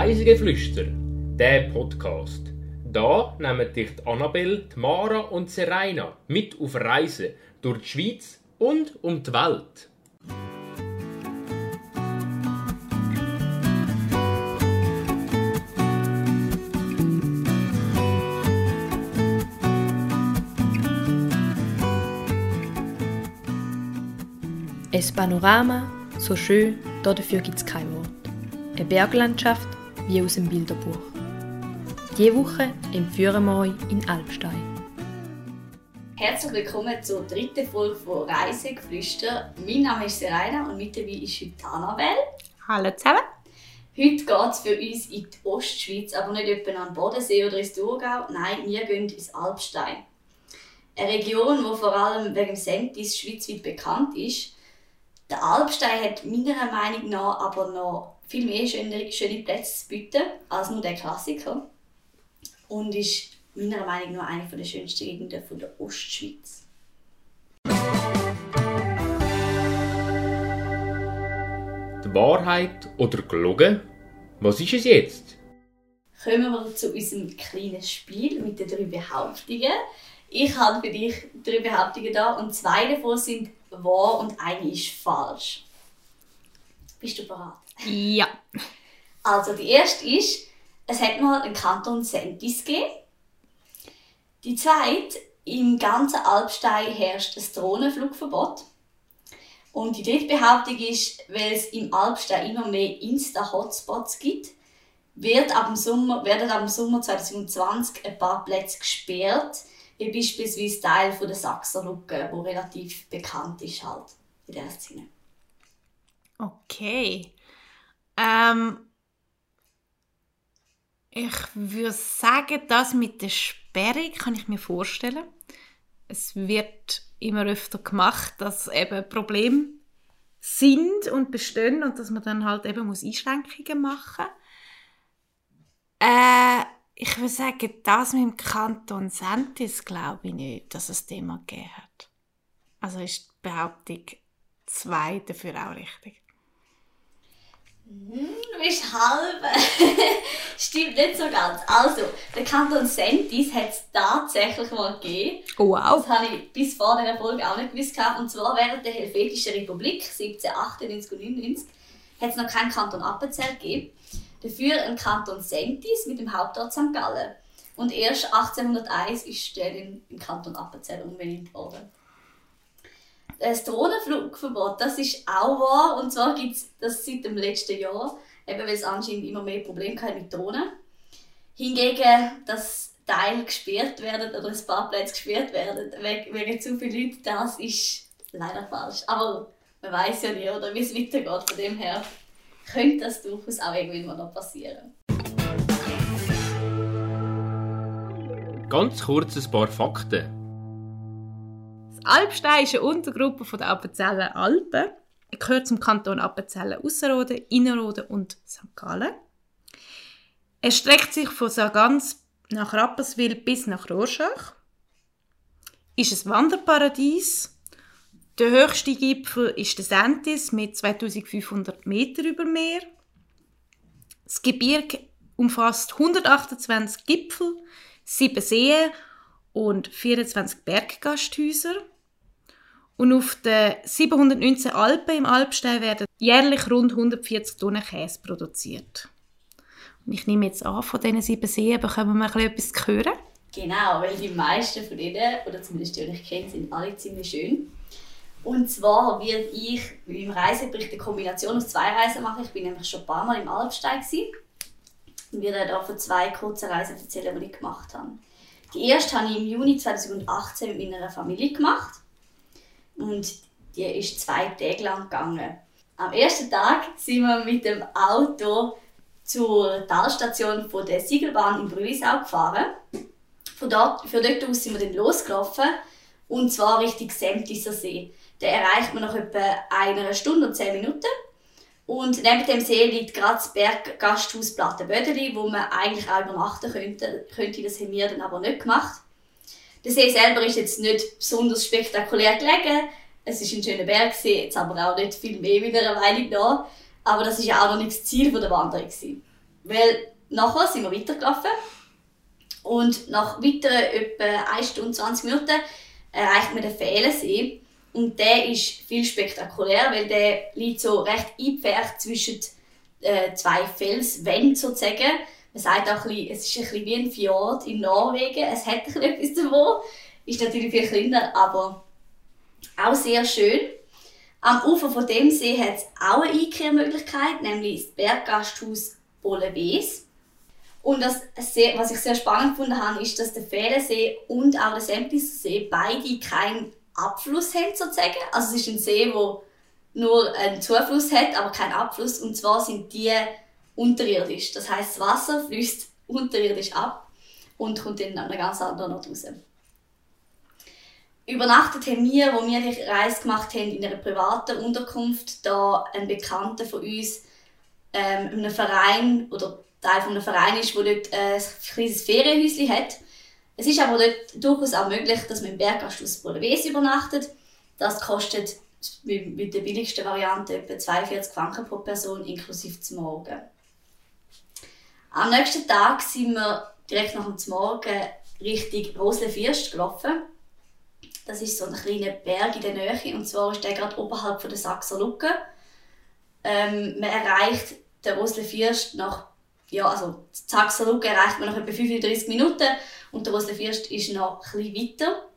Reisegeflüster, der Podcast. Da nehmen dich die Annabelle, Mara und Serena mit auf Reisen durch die Schweiz und um die Welt. Ein Panorama, so schön, dafür gibt es kein Wort. Eine Berglandschaft wie aus dem Bilderbuch. Diese Woche entführen wir euch in Alpstein. Herzlich willkommen zur dritten Folge von Reisegeflüster. Mein Name ist Serena und mit dabei ist heute Annabelle. Hallo zusammen. Heute geht es für uns in die Ostschweiz, aber nicht etwa an den Bodensee oder ins Thurgau. Nein, wir gehen ins Alpstein. Eine Region, die vor allem wegen Sentis schweizweit bekannt ist. Der Alpstein hat meiner Meinung nach aber noch viel mehr schöne, schöne Plätze zu bieten als nur der Klassiker. Und ist meiner Meinung nach eine der schönsten Gegenden von der Ostschweiz. Die Wahrheit oder gelogen? Was ist es jetzt? Kommen wir zu unserem kleinen Spiel mit den drei Behauptungen. Ich habe für dich drei Behauptungen da und zwei davon sind wahr und eine ist falsch. Bist du bereit? Ja. Also die erste ist, es hat mal einen Kanton Sentis gegeben. Die zweite, im ganzen Alpstein herrscht ein Drohnenflugverbot. Und die dritte Behauptung ist, weil es im Alpstein immer mehr Insta-Hotspots gibt, wird ab dem Sommer, werden ab dem Sommer 2020 ein paar Plätze gesperrt, wie beispielsweise Teil von der Sachserlücke, wo relativ bekannt ist halt in dieser Szene. Okay. Ähm, ich würde sagen, das mit der Sperrung kann ich mir vorstellen. Es wird immer öfter gemacht, dass eben Probleme sind und bestehen und dass man dann halt eben muss Einschränkungen machen muss. Äh, ich würde sagen, das mit dem Kanton Sentis glaube ich nicht, dass es Thema gegeben hat. Also ist die Behauptung 2 dafür auch richtig. Hm, du bist halb. Stimmt nicht so ganz. Also, der Kanton Sentis hat es tatsächlich mal gegeben. Oh, wow. Das habe ich bis vor dieser Folge auch nicht gewusst. Und zwar während der Helvetischen Republik 1798 und 99 hat es noch keinen Kanton Appenzell gegeben. Dafür ein Kanton Sentis mit dem Hauptort St. Gallen. Und erst 1801 ist der den Kanton Appenzell umbenannt worden. Das Drohnenflugverbot, das ist auch wahr. Und zwar gibt es das seit dem letzten Jahr, eben weil es anscheinend immer mehr Probleme hat mit Drohnen. Hingegen, dass Teile gesperrt werden oder ein paar Plätze gesperrt werden wegen, zu vielen Leuten, das ist leider falsch. Aber man weiß ja nie, oder wie es weitergeht. Von dem her könnte das durchaus auch irgendwann mal noch passieren. Ganz kurz ein paar Fakten. Alpstein ist eine Untergruppe der Appenzeller Alpen. Er gehört zum Kanton Appenzellen Ausserrhoden, Innerrhoden und St. Gallen. Er streckt sich von Sargans nach Rapperswil bis nach Rorschach. Ist ein Wanderparadies. Der höchste Gipfel ist der Sentis mit 2500 Meter über Meer. Das Gebirge umfasst 128 Gipfel, sieben Seen und 24 Berggasthäuser. Und auf den 719 Alpen im Alpstein werden jährlich rund 140 Tonnen Käse produziert. Und ich nehme jetzt an, von diesen sieben Seen bekommen wir ein etwas zu hören. Genau, weil die meisten von ihnen, oder zumindest die, die ich kenne, sind alle ziemlich schön. Und zwar werde ich im Reisebericht eine Kombination aus zwei Reisen machen. Ich bin nämlich schon ein paar Mal im Alpstein gewesen und werde da von zwei kurzen Reisen erzählen, die ich gemacht habe. Die erste habe ich im Juni 2018 mit meiner Familie gemacht und die ist zwei Tage lang gegangen. Am ersten Tag sind wir mit dem Auto zur Talstation von der Siegelbahn in Brülisau gefahren. Von dort, von dort aus sind wir dann losgelaufen und zwar Richtung Semtisser See. Den erreicht man nach etwa einer Stunde und zehn Minuten. Und neben dem See liegt gerade das Berggasthaus Plattenbödeli, wo man eigentlich auch übernachten könnte. könnte. Das haben wir dann aber nicht gemacht. Der See selber ist jetzt nicht besonders spektakulär gelegen. Es ist ein schöner Bergsee, jetzt aber auch nicht viel mehr wieder Meinung nach. Aber das war ja auch noch nicht das Ziel der Wanderung. Weil nachher sind wir weitergelaufen und nach weiteren etwa 1 Stunde 20 Minuten erreicht man den Fehlensee. Und der ist viel spektakulär, weil der liegt so recht eingepfercht zwischen äh, zwei Felswänden sozusagen. Man sagt auch ein bisschen, es ist ein bisschen wie ein Fjord in Norwegen. Es hat ein etwas davon. Ist natürlich viel kleiner, aber auch sehr schön. Am Ufer von dem See hat es auch eine Einkehrmöglichkeit, nämlich das Berggasthaus Bollewees. Und das, was ich sehr spannend gefunden habe, ist, dass der Fehlensee und auch der Semplisser See beide keinen Abfluss haben, sozusagen. Also es ist ein See, wo nur einen Zufluss hat, aber keinen Abfluss. Und zwar sind die unterirdisch. Das heißt, das Wasser fließt unterirdisch ab und kommt dann an einer ganz anderen Ort raus. Übernachtet haben wir, wo wir die Reise gemacht haben, in einer privaten Unterkunft, da ein Bekannter von uns ähm, in einem Verein oder Teil von einem Verein ist, der dort äh, ein kleines Ferienhäuschen hat. Es ist aber dort durchaus auch möglich, dass man im Berggasthaus Bollewees übernachtet. Das kostet mit der billigsten Variante etwa 42 Franken pro Person inklusive zum Morgen. Am nächsten Tag sind wir direkt nach dem Morgen Richtung Roslefirst gelaufen. Das ist so ein kleiner Berg in der Nähe und zwar ist der gerade oberhalb von der Sachser Lucke. Ähm, man erreicht den Roslefirst nach ja, also die Sachser Lucke erreicht man nach etwa 35 Minuten und der Roslefirst ist noch etwas weiter.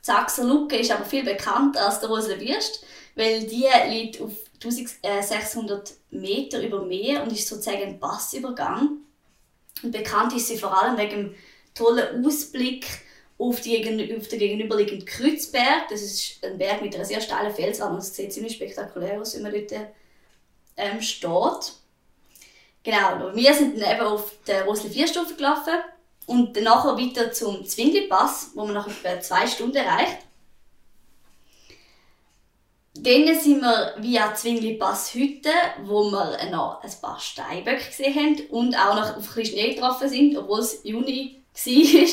Die Sachser Lucke ist aber viel bekannter als der Roslefirst, weil die liegt auf 1600 Meter über Meer und ist sozusagen ein Passübergang. Und bekannt ist sie vor allem wegen dem tollen Ausblick auf, die, auf den gegenüberliegenden Kreuzberg. Das ist ein Berg mit einer sehr steilen Felswand und es sieht ziemlich spektakulär aus, wenn man dort ähm, steht. Genau, wir sind dann eben auf der Rosli 4 Stufe gelaufen und dann weiter zum Zwingli-Pass, wo man nach etwa zwei Stunden erreicht. Dann sind wir via Zwingli-Pass Hütte, wo wir noch ein paar Steinböcke gesehen haben und auch noch auf ein Schnee getroffen sind, obwohl es Juni war.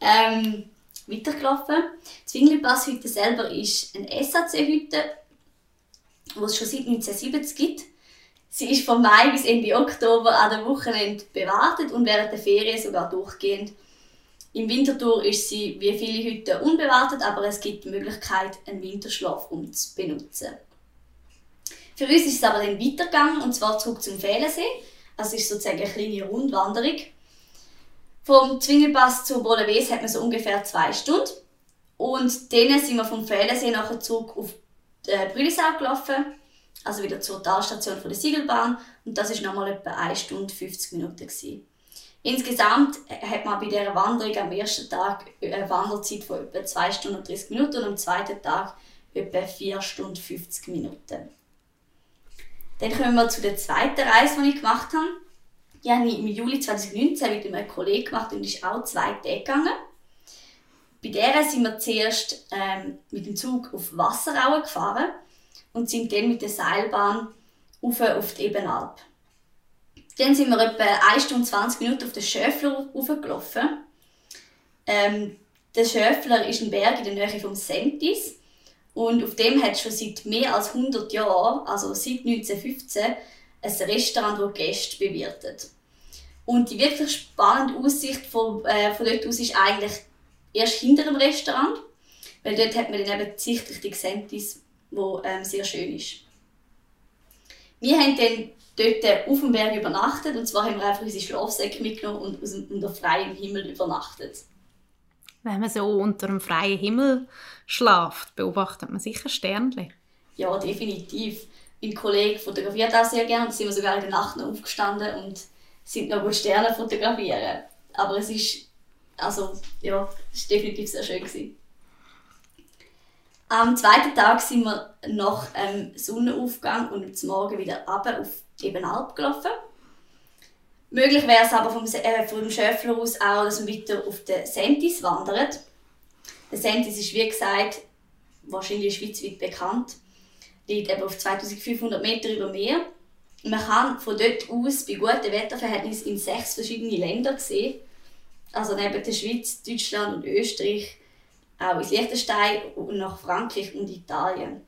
ähm, weitergelaufen. Zwingli-Pass Hütte selber ist eine SAC-Hütte, die es schon seit 1970 gibt. Sie ist von Mai bis Ende Oktober an den Wochenende bewartet und während der Ferien sogar durchgehend. Im Wintertour ist sie wie viele Hütten unbewartet, aber es gibt die Möglichkeit, einen Winterschlaf zu benutzen. Für uns ist es aber dann weitergegangen, und zwar zurück zum Fehlensee. Es ist sozusagen eine kleine Rundwanderung. Vom Zwingelpass zu Bollewees hat man so ungefähr zwei Stunden. Und dann sind wir vom Fehlensee nachher zurück auf die Brülisau gelaufen also wieder zur Talstation von der Siegelbahn und das ist nochmal etwa 1 Stunde 50 Minuten gewesen. Insgesamt hat man bei dieser Wanderung am ersten Tag eine Wanderzeit von etwa 2 Stunden und 30 Minuten und am zweiten Tag etwa 4 Stunden 50 Minuten. Dann kommen wir zu der zweiten Reise, die ich gemacht habe. Die habe ich im Juli 2019 mit einem Kollegen gemacht und ist auch zwei Tage gegangen. Bei der sind wir zuerst ähm, mit dem Zug auf Wasserauen gefahren und sind dann mit der Seilbahn auf die Ebenalp. Dann sind wir etwa 1 Stunde 20 Minuten auf den Schöfler raufgelaufen. Ähm, der Schöfler ist ein Berg in der Nähe vom Sentis und auf dem hat schon seit mehr als 100 Jahren, also seit 1915, ein Restaurant, das Gäste bewirtet. Und die wirklich spannende Aussicht von, äh, von dort aus ist eigentlich erst hinter dem Restaurant, weil dort hat man dann eben die Sicht Sentis wo ähm, sehr schön ist. Wir haben dann dort auf dem Berg übernachtet und zwar haben wir einfach unsere Schlafsäcke mitgenommen und aus dem, unter freiem Himmel übernachtet. Wenn man so unter einem freien Himmel schlaft, beobachtet man sicher Sternchen. Ja, definitiv. Mein Kollege fotografiert auch sehr gerne. Da sind wir sogar in der Nacht noch aufgestanden und sind noch Sterne fotografieren. Aber es ist, also, ja, es war definitiv sehr schön. Gewesen. Am zweiten Tag sind wir nach ähm, Sonnenaufgang und zum Morgen wieder runter auf die Ebenalp gelaufen. Möglich wäre es aber vom, äh, vom Schöffler aus auch, dass man weiter auf den Sentis wandert. Der Sentis ist, wie gesagt, wahrscheinlich schweizweit bekannt. Liegt eben auf 2500 Meter über Meer. Man kann von dort aus bei guten Wetterverhältnissen in sechs verschiedene Länder sehen. Also neben der Schweiz, Deutschland und Österreich auch ins Liechtenstein und nach Frankreich und Italien.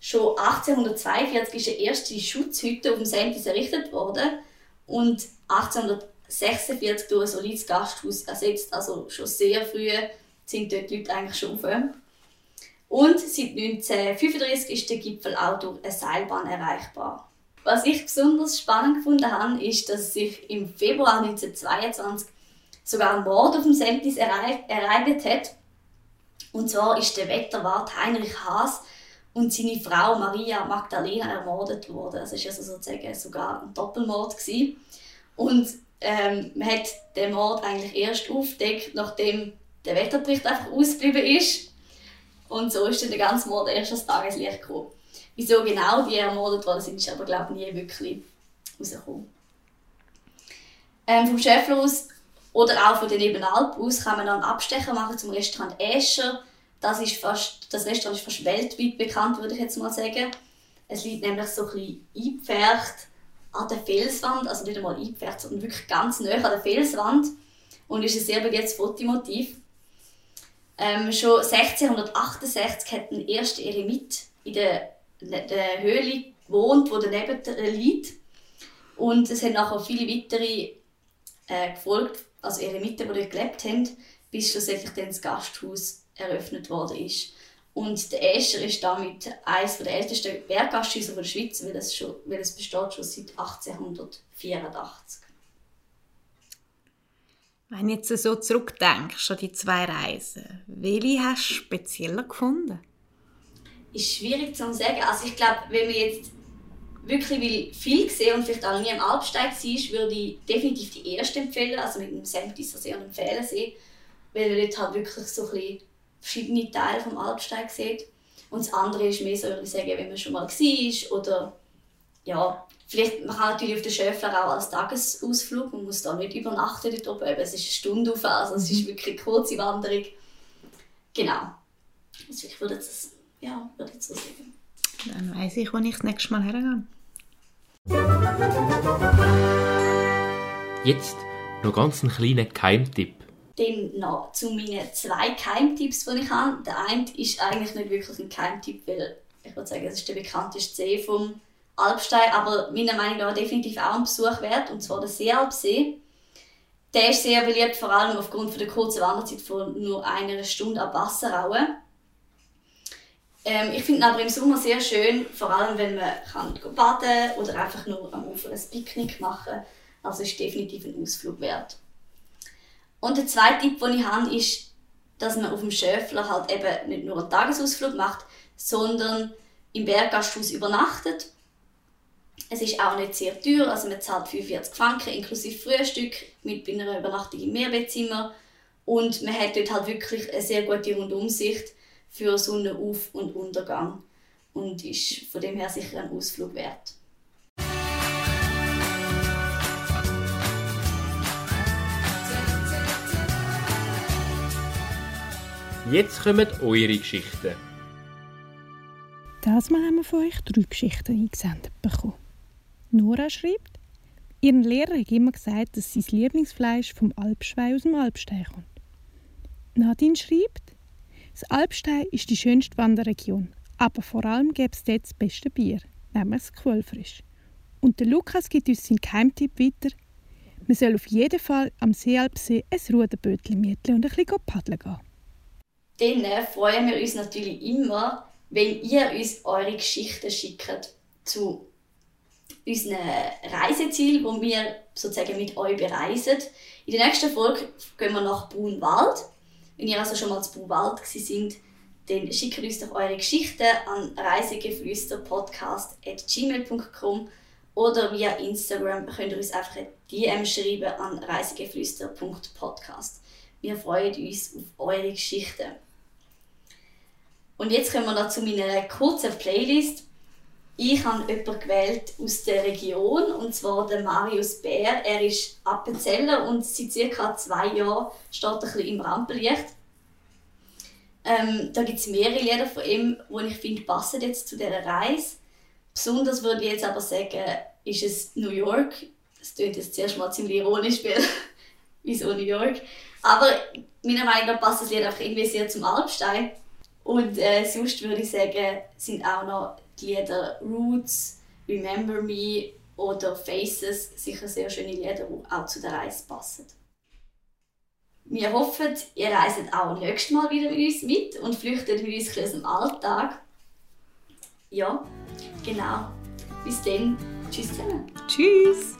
Schon 1842 ist die erste Schutzhütte auf dem Sentis errichtet worden und 1846 durch ein solides Gasthaus ersetzt. Also schon sehr früh sind dort die Leute eigentlich schon auf. Und seit 1935 ist der Gipfel auch durch eine Seilbahn erreichbar. Was ich besonders spannend gefunden habe, ist, dass sich im Februar 1922 sogar ein Mord auf dem Sentis ereignet hat. Und zwar ist der Wetterwart Heinrich Haas und seine Frau Maria Magdalena ermordet worden. Das ist also sozusagen sogar ein Doppelmord gewesen. Und ähm, man hat den Mord eigentlich erst aufgedeckt, nachdem der Wetterbericht einfach ausgeblieben ist. Und so ist dann der ganze Mord erst ans Tageslicht gekommen. Wieso genau die ermordet worden sind, ist aber glaube ich nie wirklich rausgekommen. Ähm, vom Schäffler aus oder auch von den Nebenalp aus kann man dann einen Abstecher machen zum Restaurant Escher. Das, ist fast, das Restaurant ist fast weltweit bekannt, würde ich jetzt mal sagen. Es liegt nämlich so ein bisschen eingepfercht an der Felswand, also nicht einmal eingepfercht, sondern wirklich ganz nah an der Felswand und ist ein sehr beliebtes Fotomotiv. Ähm, schon 1668 hat ein erster Eremit in der, der Höhle gewohnt, wo daneben liegt. Und es haben nachher viele weitere äh, gefolgt, also Eremiten, die dort gelebt haben, bis schlussendlich dann das Gasthaus eröffnet worden ist. Und der Escher ist damit eines der ältesten Berggasthäuser der Schweiz, weil es, schon, weil es besteht schon seit 1884. Wenn du jetzt so zurückdenkst an die zwei Reisen, welche hast du spezieller gefunden? Ist schwierig zu sagen. Also ich glaube, wenn wir jetzt wirklich will viel sehen und vielleicht auch nie im Alpsteig war, würde ich definitiv die erste empfehlen, also mit dem Senftisser See und dem Fählensee, weil man dort halt wirklich so ein verschiedene Teile vom Alpsteig sieht. Und das andere ist mehr so, würde ich sagen, wenn man schon mal war oder ja, vielleicht, man kann natürlich auf den Schöfler auch als Tagesausflug, man muss da nicht übernachten dort oben, es ist eine Stunde auf, also es ist mhm. wirklich eine kurze Wanderung. Genau. Also ich würde jetzt, ja, würde jetzt so sagen. Dann weiss ich, wo ich das nächste Mal hergehe. Jetzt noch ganz einen kleinen Keimtipp. Dann noch zu meinen zwei Keimtipps, die ich habe. Der eine ist eigentlich nicht wirklich ein Keimtipp, weil ich würde sagen, es ist der bekannteste See vom Alpstein, aber meiner Meinung nach definitiv auch ein Besuch wert, und zwar der Seealpsee. Der ist sehr beliebt, vor allem aufgrund der kurzen Wanderzeit von nur einer Stunde ab Wasserauen. Ähm, ich finde aber im Sommer sehr schön, vor allem wenn man kann baden oder einfach nur am Ufer ein Picknick machen kann. Also ist definitiv ein Ausflug wert. Und der zweite Tipp, den ich habe, ist, dass man auf dem Schöfler halt eben nicht nur einen Tagesausflug macht, sondern im Berggasthaus übernachtet. Es ist auch nicht sehr teuer, also man zahlt 45 Franken inklusive Frühstück mit einer Übernachtung im Mehrbettzimmer und man hat dort halt wirklich eine sehr gute Rundumsicht für Sonnenauf- und Untergang und ist von dem her sicher ein Ausflug wert. Jetzt kommen eure Geschichten. Das Mal haben wir von euch drei Geschichten eingesendet bekommen. Nora schreibt, ihren Lehrer hat immer gesagt, dass sein Lieblingsfleisch vom Alpschwein aus dem Alpstein kommt. Nadine schreibt, das Alpstein ist die schönste Wanderregion, aber vor allem gibt es dort das beste Bier, nämlich das Quellfrisch. Und der Lukas gibt uns seinen Keimtipp weiter. Man soll auf jeden Fall am Seealpsee ein Ruderbötchen mieten und ein bisschen paddeln gehen. Dann freuen wir uns natürlich immer, wenn ihr uns eure Geschichten schickt zu unseren Reiseziel, wo wir sozusagen mit euch bereisen. In der nächsten Folge gehen wir nach Brunwald wenn ihr also schon mal zu Buwald sind, dann schickt uns doch eure Geschichten an reisegeflüsterpodcast.gmail.com oder via Instagram könnt ihr uns einfach ein DM schreiben an reisegeflüster.podcast. Wir freuen uns auf eure Geschichten. Und jetzt kommen wir noch zu meiner kurzen Playlist. Ich habe jemanden gewählt aus der Region, und zwar den Marius Bär. Er ist Appenzeller und seit ca. zwei Jahren steht er ein im Rampenlicht. Ähm, da gibt es mehrere Lieder von ihm, die ich finde, passen jetzt zu dieser Reise. Besonders würde ich jetzt aber sagen, ist es New York. Das klingt jetzt zuerst mal ziemlich ironisch, weil wieso New York? Aber meiner Meinung nach passt das Lied einfach irgendwie sehr zum Alpstein. Und äh, sonst würde ich sagen, sind auch noch die Lieder Roots, Remember Me oder Faces sicher sehr schöne Lieder, die auch zu der Reise passen. Wir hoffen, ihr reist auch nächstes Mal wieder mit uns mit und flüchtet mit uns aus dem Alltag. Ja, genau. Bis dann. Tschüss zusammen. Tschüss!